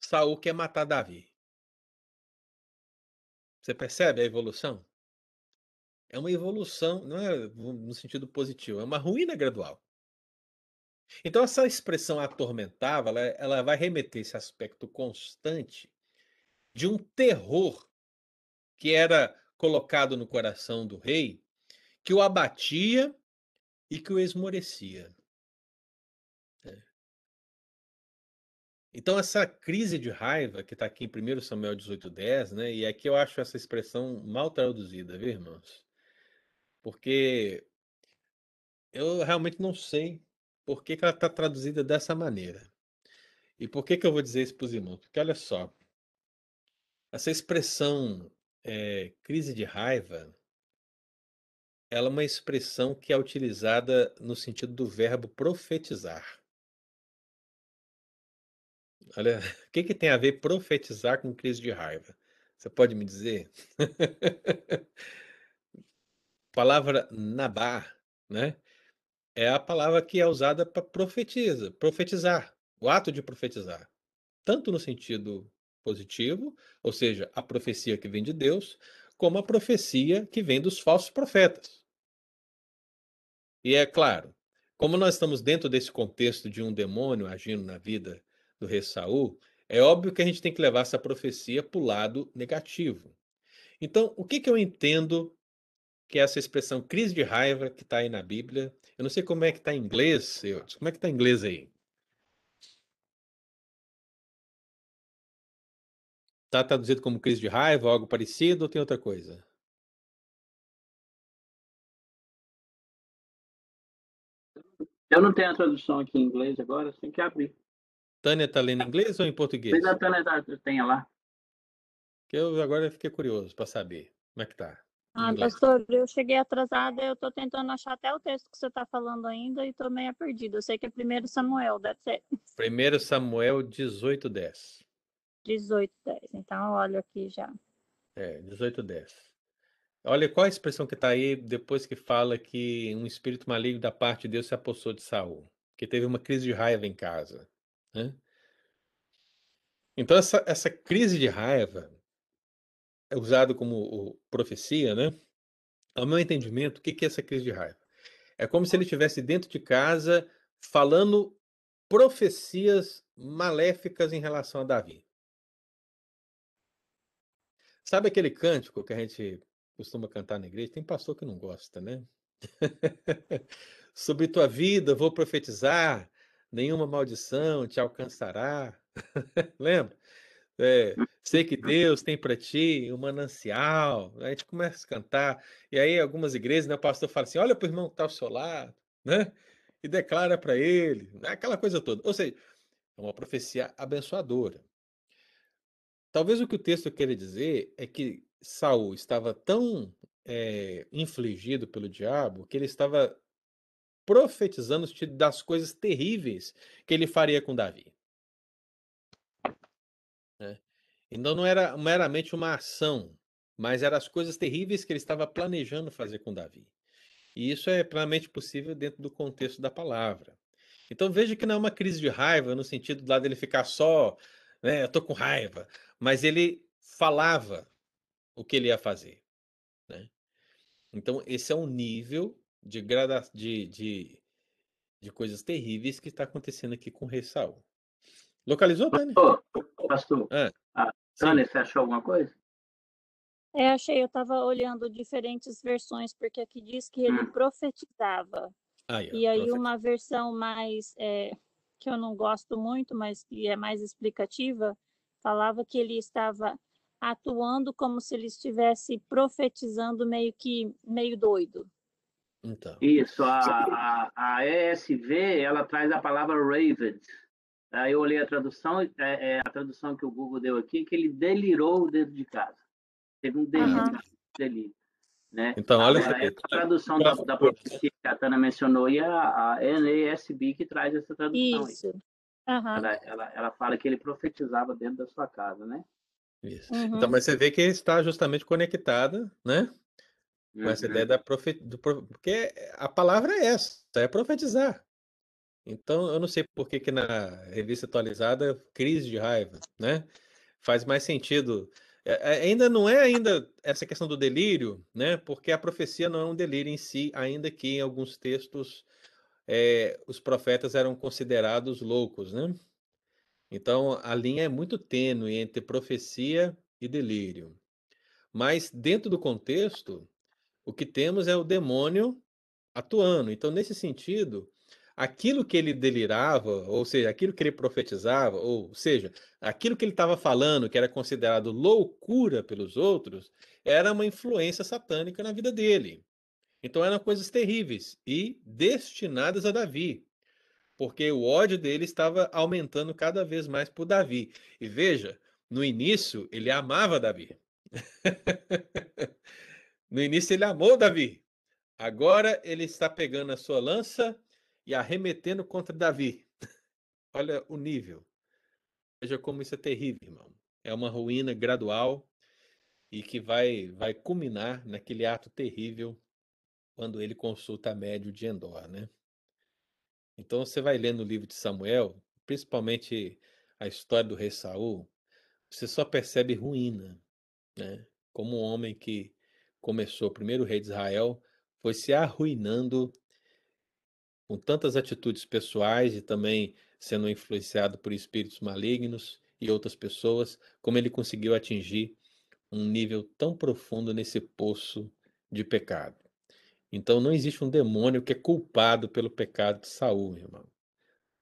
Speaker 1: Saul quer matar Davi. Você percebe a evolução? É uma evolução, não é no sentido positivo, é uma ruína gradual. Então, essa expressão atormentava, ela, ela vai remeter esse aspecto constante de um terror que era colocado no coração do rei, que o abatia e que o esmorecia. É. Então, essa crise de raiva que está aqui em 1 Samuel 18,10, né? E aqui eu acho essa expressão mal traduzida, viu, irmãos? Porque eu realmente não sei por que, que ela está traduzida dessa maneira. E por que, que eu vou dizer isso para os irmãos? Porque olha só, essa expressão é, crise de raiva, ela é uma expressão que é utilizada no sentido do verbo profetizar. Olha, o que, que tem a ver profetizar com crise de raiva? Você pode me dizer? palavra nabar, né? é a palavra que é usada para profetiza, profetizar, o ato de profetizar, tanto no sentido positivo, ou seja, a profecia que vem de Deus, como a profecia que vem dos falsos profetas. E é claro, como nós estamos dentro desse contexto de um demônio agindo na vida do rei Saul, é óbvio que a gente tem que levar essa profecia para o lado negativo. Então, o que, que eu entendo que é essa expressão crise de raiva que está aí na Bíblia. Eu não sei como é que está em inglês, eu, como é que está em inglês aí? Está traduzido como crise de raiva, algo parecido, ou tem outra coisa?
Speaker 2: Eu não tenho a tradução aqui em inglês agora, tem que abrir.
Speaker 1: Tânia está lendo em inglês ou em português?
Speaker 2: Mas a Tânia tá, tem lá.
Speaker 1: Eu agora fiquei curioso para saber como é que tá.
Speaker 3: Ah, pastor, eu cheguei atrasada, eu estou tentando achar até o texto que você está falando ainda e estou meio perdida. Eu sei que é 1 Samuel, deve ser.
Speaker 1: 1 Samuel 18, 10.
Speaker 3: 18, 10. Então, olha aqui já.
Speaker 1: É, 18, 10. Olha qual a expressão que está aí depois que fala que um espírito maligno da parte de Deus se apossou de Saul, que teve uma crise de raiva em casa. Né? Então, essa, essa crise de raiva é usado como profecia, né? Ao meu entendimento, o que é essa crise de raiva? É como se ele estivesse dentro de casa falando profecias maléficas em relação a Davi. Sabe aquele cântico que a gente costuma cantar na igreja? Tem pastor que não gosta, né? Sobre tua vida vou profetizar, nenhuma maldição te alcançará. Lembra? É, sei que Deus tem para ti um manancial. A gente começa a cantar, e aí algumas igrejas, né, o pastor fala assim: olha para o irmão que está ao seu lado, né? E declara para ele, né, aquela coisa toda. Ou seja, é uma profecia abençoadora. Talvez o que o texto queira dizer é que Saul estava tão é, infligido pelo diabo que ele estava profetizando das coisas terríveis que ele faria com Davi. Né? Então não era meramente uma ação, mas eram as coisas terríveis que ele estava planejando fazer com Davi. E isso é plenamente possível dentro do contexto da palavra. Então veja que não é uma crise de raiva no sentido lá dele ficar só, né, eu tô com raiva, mas ele falava o que ele ia fazer, né? Então esse é um nível de, grada, de, de, de coisas terríveis que está acontecendo aqui com o rei Saul. Localizou, Tânia?
Speaker 2: Pastor, pastor.
Speaker 1: Ah,
Speaker 2: Ah, você achou alguma coisa?
Speaker 3: É, achei, eu estava olhando diferentes versões, porque aqui diz que ele
Speaker 2: Hum.
Speaker 3: profetizava.
Speaker 1: Aí, ó,
Speaker 3: E aí
Speaker 1: profeta.
Speaker 3: uma versão mais, é, que eu não gosto muito, mas que é mais explicativa, falava que ele estava atuando como se ele estivesse profetizando meio que, meio doido.
Speaker 1: Então,
Speaker 2: Isso, a, a, a ESV, ela traz a palavra raved. Aí eu olhei a tradução, é, é a tradução que o Google deu aqui, que ele delirou dentro de casa. Teve um delírio,
Speaker 3: Aham.
Speaker 2: delírio. Né?
Speaker 1: Então, olha
Speaker 2: Agora, essa tradução da, da profecia que a Tana mencionou e a, a NASB que traz essa tradução. aí.
Speaker 3: Aham.
Speaker 2: Ela, ela, ela fala que ele profetizava dentro da sua casa, né?
Speaker 1: Isso.
Speaker 3: Uhum.
Speaker 1: Então, mas você vê que está justamente conectada, né? Com essa
Speaker 2: Uhum.
Speaker 1: ideia da profe... do pro- Porque a palavra é essa, é profetizar. Então, eu não sei por que, que na revista atualizada, crise de raiva, né? Faz mais sentido. É, é, ainda não é ainda essa questão do delírio, né? Porque a profecia não é um delírio em si, ainda que em alguns textos é, os profetas eram considerados loucos, né? Então, a linha é muito tênue entre profecia e delírio. Mas, dentro do contexto, o que temos é o demônio atuando. Então, nesse sentido, aquilo que ele delirava, ou seja, aquilo que ele profetizava, ou seja, aquilo que ele estava falando, que era considerado loucura pelos outros, era uma influência satânica na vida dele. Então, eram coisas terríveis e destinadas a Davi porque o ódio dele estava aumentando cada vez mais por Davi. E veja, no início ele amava Davi. no início ele amou Davi. Agora ele está pegando a sua lança e arremetendo contra Davi. Olha o nível. Veja como isso é terrível, irmão. É uma ruína gradual e que vai vai culminar naquele ato terrível quando ele consulta a médio de Endor, né? Então você vai ler no livro de Samuel, principalmente a história do rei Saul, você só percebe ruína, né? Como um homem que começou, o primeiro rei de Israel, foi se arruinando com tantas atitudes pessoais e também sendo influenciado por espíritos malignos e outras pessoas, como ele conseguiu atingir um nível tão profundo nesse poço de pecado. Então não existe um demônio que é culpado pelo pecado de Saul, irmão.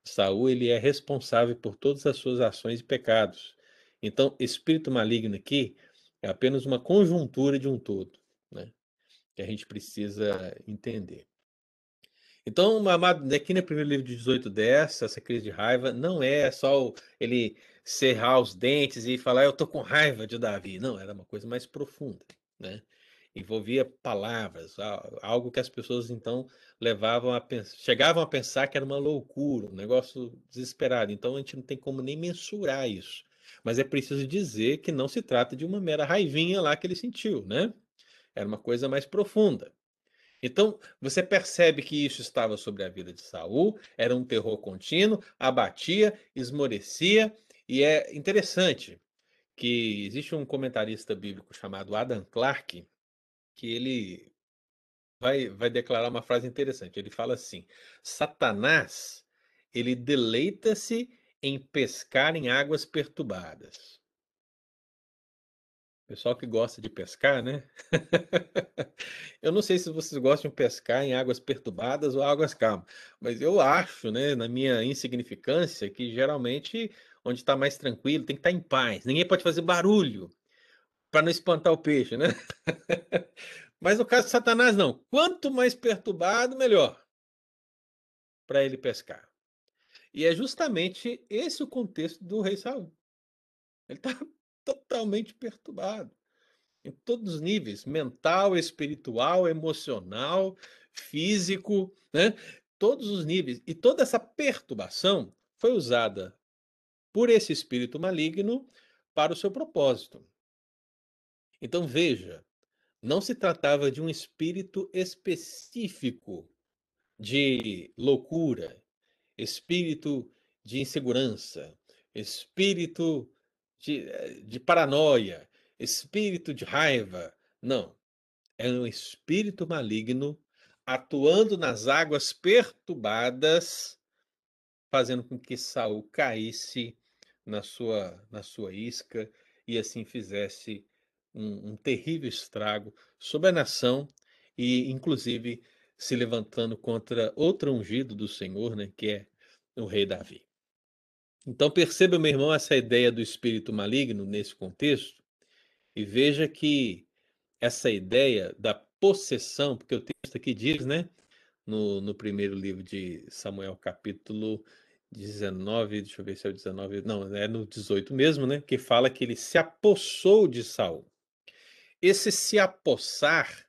Speaker 1: Saul ele é responsável por todas as suas ações e pecados. Então, espírito maligno aqui é apenas uma conjuntura de um todo, né? Que a gente precisa entender. Então, amado, aqui no primeiro livro de 1810, essa crise de raiva, não é só ele cerrar os dentes e falar, eu tô com raiva de Davi. Não, era uma coisa mais profunda, né? Envolvia palavras, algo que as pessoas então levavam a pensar, chegavam a pensar que era uma loucura, um negócio desesperado. Então a gente não tem como nem mensurar isso. Mas é preciso dizer que não se trata de uma mera raivinha lá que ele sentiu, né? Era uma coisa mais profunda. Então, você percebe que isso estava sobre a vida de Saul, era um terror contínuo, abatia, esmorecia, e é interessante que existe um comentarista bíblico chamado Adam Clarke, que ele vai, vai declarar uma frase interessante. Ele fala assim: Satanás, ele deleita-se em pescar em águas perturbadas. Pessoal que gosta de pescar, né? Eu não sei se vocês gostam de pescar em águas perturbadas ou águas calmas, mas eu acho, né, na minha insignificância, que geralmente onde está mais tranquilo tem que estar em paz. Ninguém pode fazer barulho para não espantar o peixe, né? Mas no caso de Satanás, não. Quanto mais perturbado, melhor para ele pescar. E é justamente esse o contexto do rei Saul. Ele está totalmente perturbado em todos os níveis, mental, espiritual, emocional, físico, né? Todos os níveis. E toda essa perturbação foi usada por esse espírito maligno para o seu propósito. Então veja, não se tratava de um espírito específico de loucura, espírito de insegurança, espírito de, eh, de paranoia, espírito de raiva. Não. É um espírito maligno atuando nas águas perturbadas, fazendo com que Saul caísse na sua, na sua isca e assim fizesse um, um terrível estrago sobre a nação e, inclusive, se levantando contra outro ungido do Senhor, né, que é o rei Davi. Então perceba, meu irmão, essa ideia do espírito maligno nesse contexto e veja que essa ideia da possessão, porque o texto aqui diz, né, no, no primeiro livro de Samuel, capítulo 19, deixa eu ver se é o 19, não, é no 18 mesmo, né, que fala que ele se apossou de Saul. Esse se apossar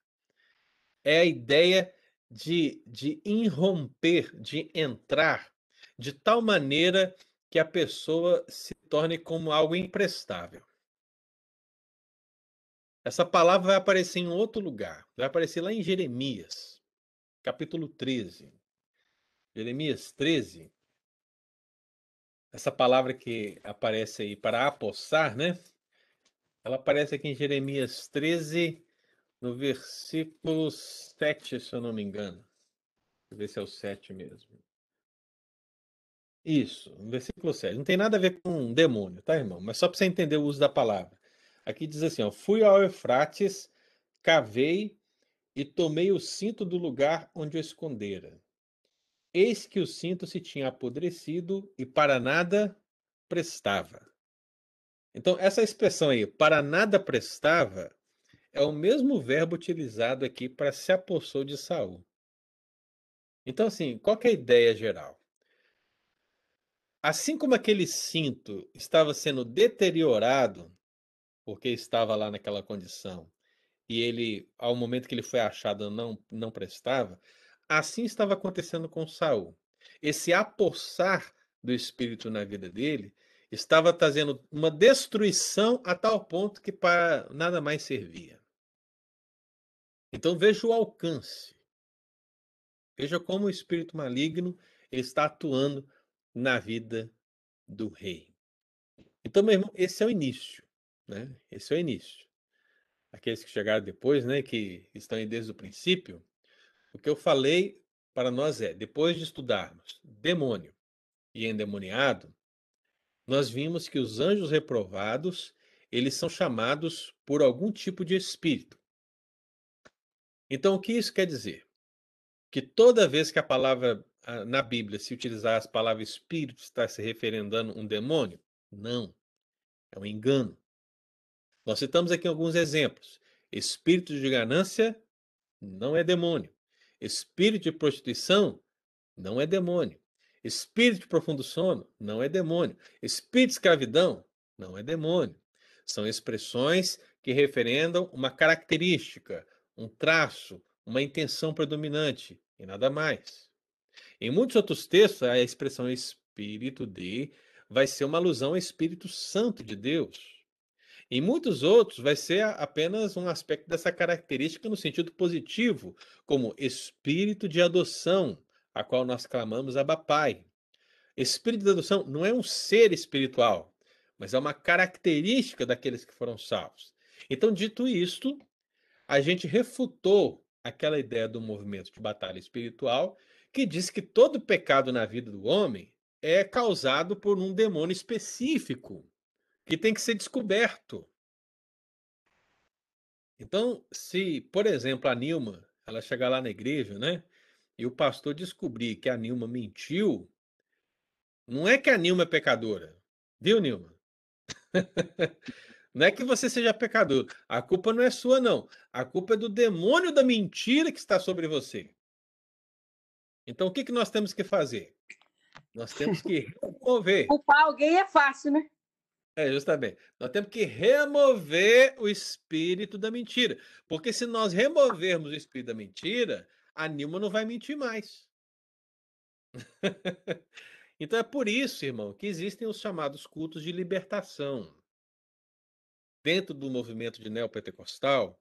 Speaker 1: é a ideia de, de irromper, de entrar, de tal maneira que a pessoa se torne como algo imprestável. Essa palavra vai aparecer em outro lugar, vai aparecer lá em Jeremias, capítulo 13. Jeremias 13. Essa palavra que aparece aí para apossar, né? Ela aparece aqui em Jeremias 13, no versículo 7, se eu não me engano. Deixa eu ver se é o 7 mesmo. Isso, no versículo 7. Não tem nada a ver com um demônio, tá, irmão? Mas só para você entender o uso da palavra. Aqui diz assim: ó, fui ao Eufrates, cavei e tomei o cinto do lugar onde o escondera. Eis que o cinto se tinha apodrecido e para nada prestava. Então, essa expressão aí, para nada prestava, é o mesmo verbo utilizado aqui para se apossou de Saul. Então, assim, qual é a ideia geral? Assim como aquele cinto estava sendo deteriorado, porque estava lá naquela condição, e ele, ao momento que ele foi achado, não, não prestava, assim estava acontecendo com Saul. Esse apossar do espírito na vida dele estava trazendo uma destruição a tal ponto que para nada mais servia. Então veja o alcance. Veja como o espírito maligno está atuando na vida do rei. Então, meu irmão, esse é o início, né? Esse é o início. Aqueles que chegaram depois, né, que estão aí desde o princípio, o que eu falei para nós é, depois de estudarmos demônio e endemoniado, nós vimos que os anjos reprovados, eles são chamados por algum tipo de espírito. Então, o que isso quer dizer? Que toda vez que a palavra na Bíblia se utilizar as palavras espírito está se referendando um demônio? Não. É um engano. Nós citamos aqui alguns exemplos. Espírito de ganância não é demônio. Espírito de prostituição não é demônio. Espírito de profundo sono não é demônio. Espírito de escravidão não é demônio. São expressões que referendam uma característica, um traço, uma intenção predominante e nada mais. Em muitos outros textos, a expressão Espírito de vai ser uma alusão ao Espírito Santo de Deus. Em muitos outros, vai ser apenas um aspecto dessa característica no sentido positivo, como espírito de adoção, a qual nós clamamos Abba Pai. Espírito de adoção não é um ser espiritual, mas é uma característica daqueles que foram salvos. Então, dito isto, a gente refutou aquela ideia do movimento de batalha espiritual que diz que todo pecado na vida do homem é causado por um demônio específico que tem que ser descoberto. Então, se, por exemplo, a Nilma, ela chegar lá na igreja, né, e o pastor descobrir que a Nilma mentiu, não é que a Nilma é pecadora, viu, Nilma? não é que você seja pecador. A culpa não é sua, não. A culpa é do demônio da mentira que está sobre você. Então, o que, que nós temos que fazer? Nós temos que remover.
Speaker 4: Culpar alguém é fácil, né?
Speaker 1: É, justamente. Nós temos que remover o espírito da mentira. Porque se nós removermos o espírito da mentira, a Nilma não vai mentir mais. então é por isso, irmão, que existem os chamados cultos de libertação. Dentro do movimento de neopentecostal,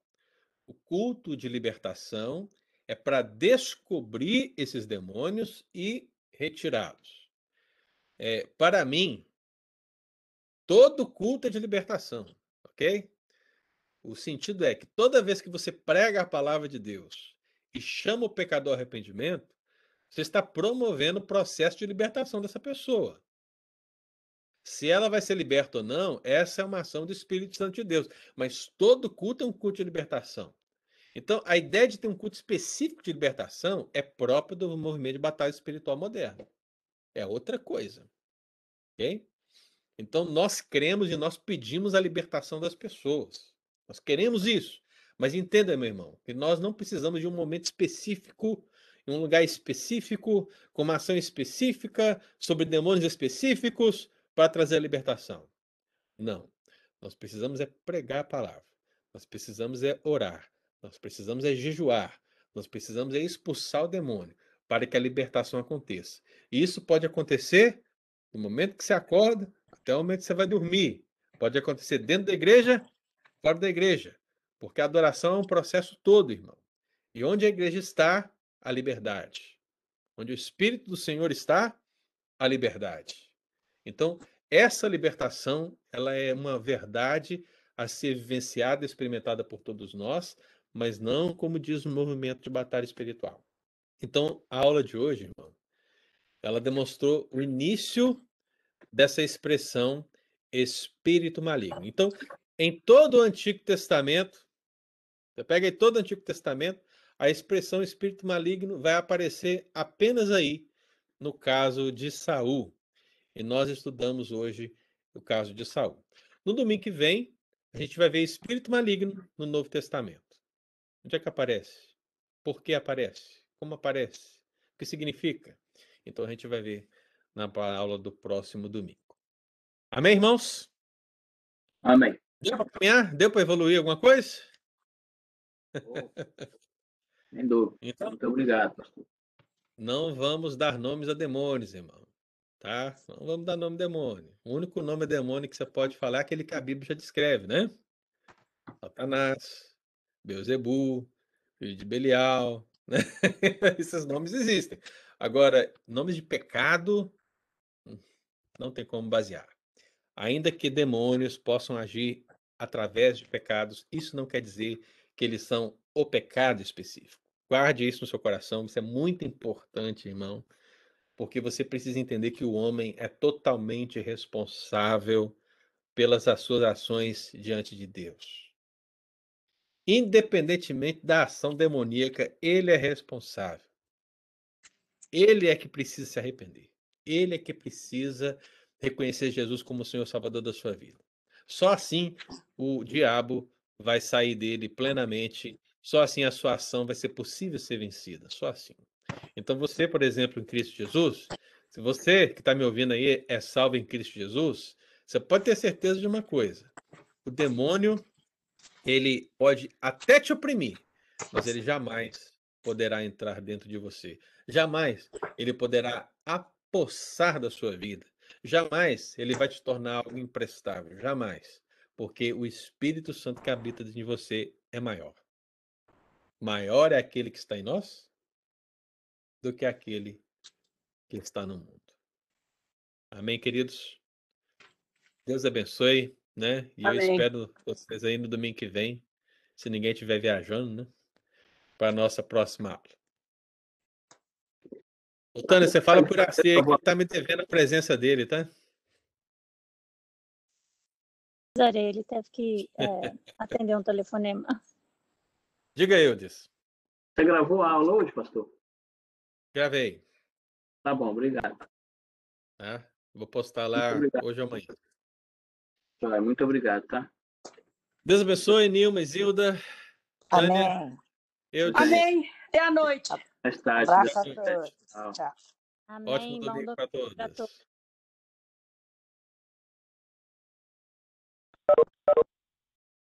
Speaker 1: o culto de libertação é para descobrir esses demônios e retirá-los. É, para mim, todo culto é de libertação, ok? O sentido é que toda vez que você prega a palavra de Deus e chama o pecador ao arrependimento, você está promovendo o processo de libertação dessa pessoa. Se ela vai ser liberta ou não, essa é uma ação do Espírito Santo de Deus. Mas todo culto é um culto de libertação. Então, a ideia de ter um culto específico de libertação é própria do movimento de batalha espiritual moderno. É outra coisa. Ok? Então, nós cremos e nós pedimos a libertação das pessoas. Nós queremos isso. Mas entenda, meu irmão, que nós não precisamos de um momento específico, em um lugar específico, com uma ação específica, sobre demônios específicos, para trazer a libertação. Não. Nós precisamos é pregar a palavra. Nós precisamos é orar. Nós precisamos é jejuar. Nós precisamos é expulsar o demônio para que a libertação aconteça. E isso pode acontecer no momento que você acorda até o momento que você vai dormir. Pode acontecer dentro da igreja, fora da igreja. Porque a adoração é um processo todo, irmão. E onde a igreja está, a liberdade. Onde o Espírito do Senhor está, a liberdade. Então, essa libertação, ela é uma verdade a ser vivenciada, experimentada por todos nós, mas não como diz o movimento de batalha espiritual. Então, a aula de hoje, irmão, ela demonstrou o início dessa expressão espírito maligno. Então, em todo o Antigo Testamento, você pega aí todo o Antigo Testamento, a expressão espírito maligno vai aparecer apenas aí no caso de Saul. E nós estudamos hoje o caso de Saul. No domingo que vem, a gente vai ver espírito maligno no Novo Testamento. Onde é que aparece? Por que aparece? Como aparece? O que significa? Então a gente vai ver na aula do próximo domingo. Amém, irmãos?
Speaker 2: Amém.
Speaker 1: Deu para caminhar? Deu para evoluir alguma coisa?
Speaker 2: Sem dúvida. Então, Muito obrigado, pastor.
Speaker 1: Não vamos dar nomes a demônios, irmão. Tá? Não vamos dar nome demônio. O único nome demônio que você pode falar é aquele que a Bíblia já descreve, né? Satanás, Beuzebu, filho de Belial, né? Esses nomes existem. Agora, nomes de pecado hum, não tem como basear. Ainda que demônios possam agir através de pecados, isso não quer dizer que eles são o pecado específico. Guarde isso no seu coração, isso é muito importante, irmão porque você precisa entender que o homem é totalmente responsável pelas suas ações diante de Deus. Independentemente da ação demoníaca, ele é responsável. Ele é que precisa se arrepender. Ele é que precisa reconhecer Jesus como o Senhor Salvador da sua vida. Só assim o diabo vai sair dele plenamente. Só assim a sua ação vai ser possível ser vencida. Só assim. Então, você, por exemplo, em Cristo Jesus, se você que está me ouvindo aí é salvo em Cristo Jesus, você pode ter certeza de uma coisa: o demônio ele pode até te oprimir, mas ele jamais poderá entrar dentro de você. Jamais ele poderá apossar da sua vida. Jamais ele vai te tornar algo imprestável. Jamais. Porque o Espírito Santo que habita em você é maior. Maior é aquele que está em nós do que aquele que está no mundo. Amém, queridos? Deus abençoe, né? E Amém. eu espero vocês aí no domingo que vem, se ninguém estiver viajando, né? Para a nossa próxima aula. Ô, Tânia, você fala por assim que está me devendo a presença dele, tá?
Speaker 3: Ele teve que é, atender um telefonema.
Speaker 1: Diga aí, Eudis.
Speaker 2: Você gravou a aula hoje, pastor?
Speaker 1: Gravei.
Speaker 2: Tá bom, obrigado.
Speaker 1: Tá? Vou postar lá hoje ou amanhã.
Speaker 2: Tá, muito obrigado, tá?
Speaker 1: Deus abençoe, Nilma, Zilda.
Speaker 4: Amém. Eu Amém. Até a noite.
Speaker 2: Mais tarde.
Speaker 4: Abraço a todos. Tchau.
Speaker 3: Amém. Ótimo domingo para todos.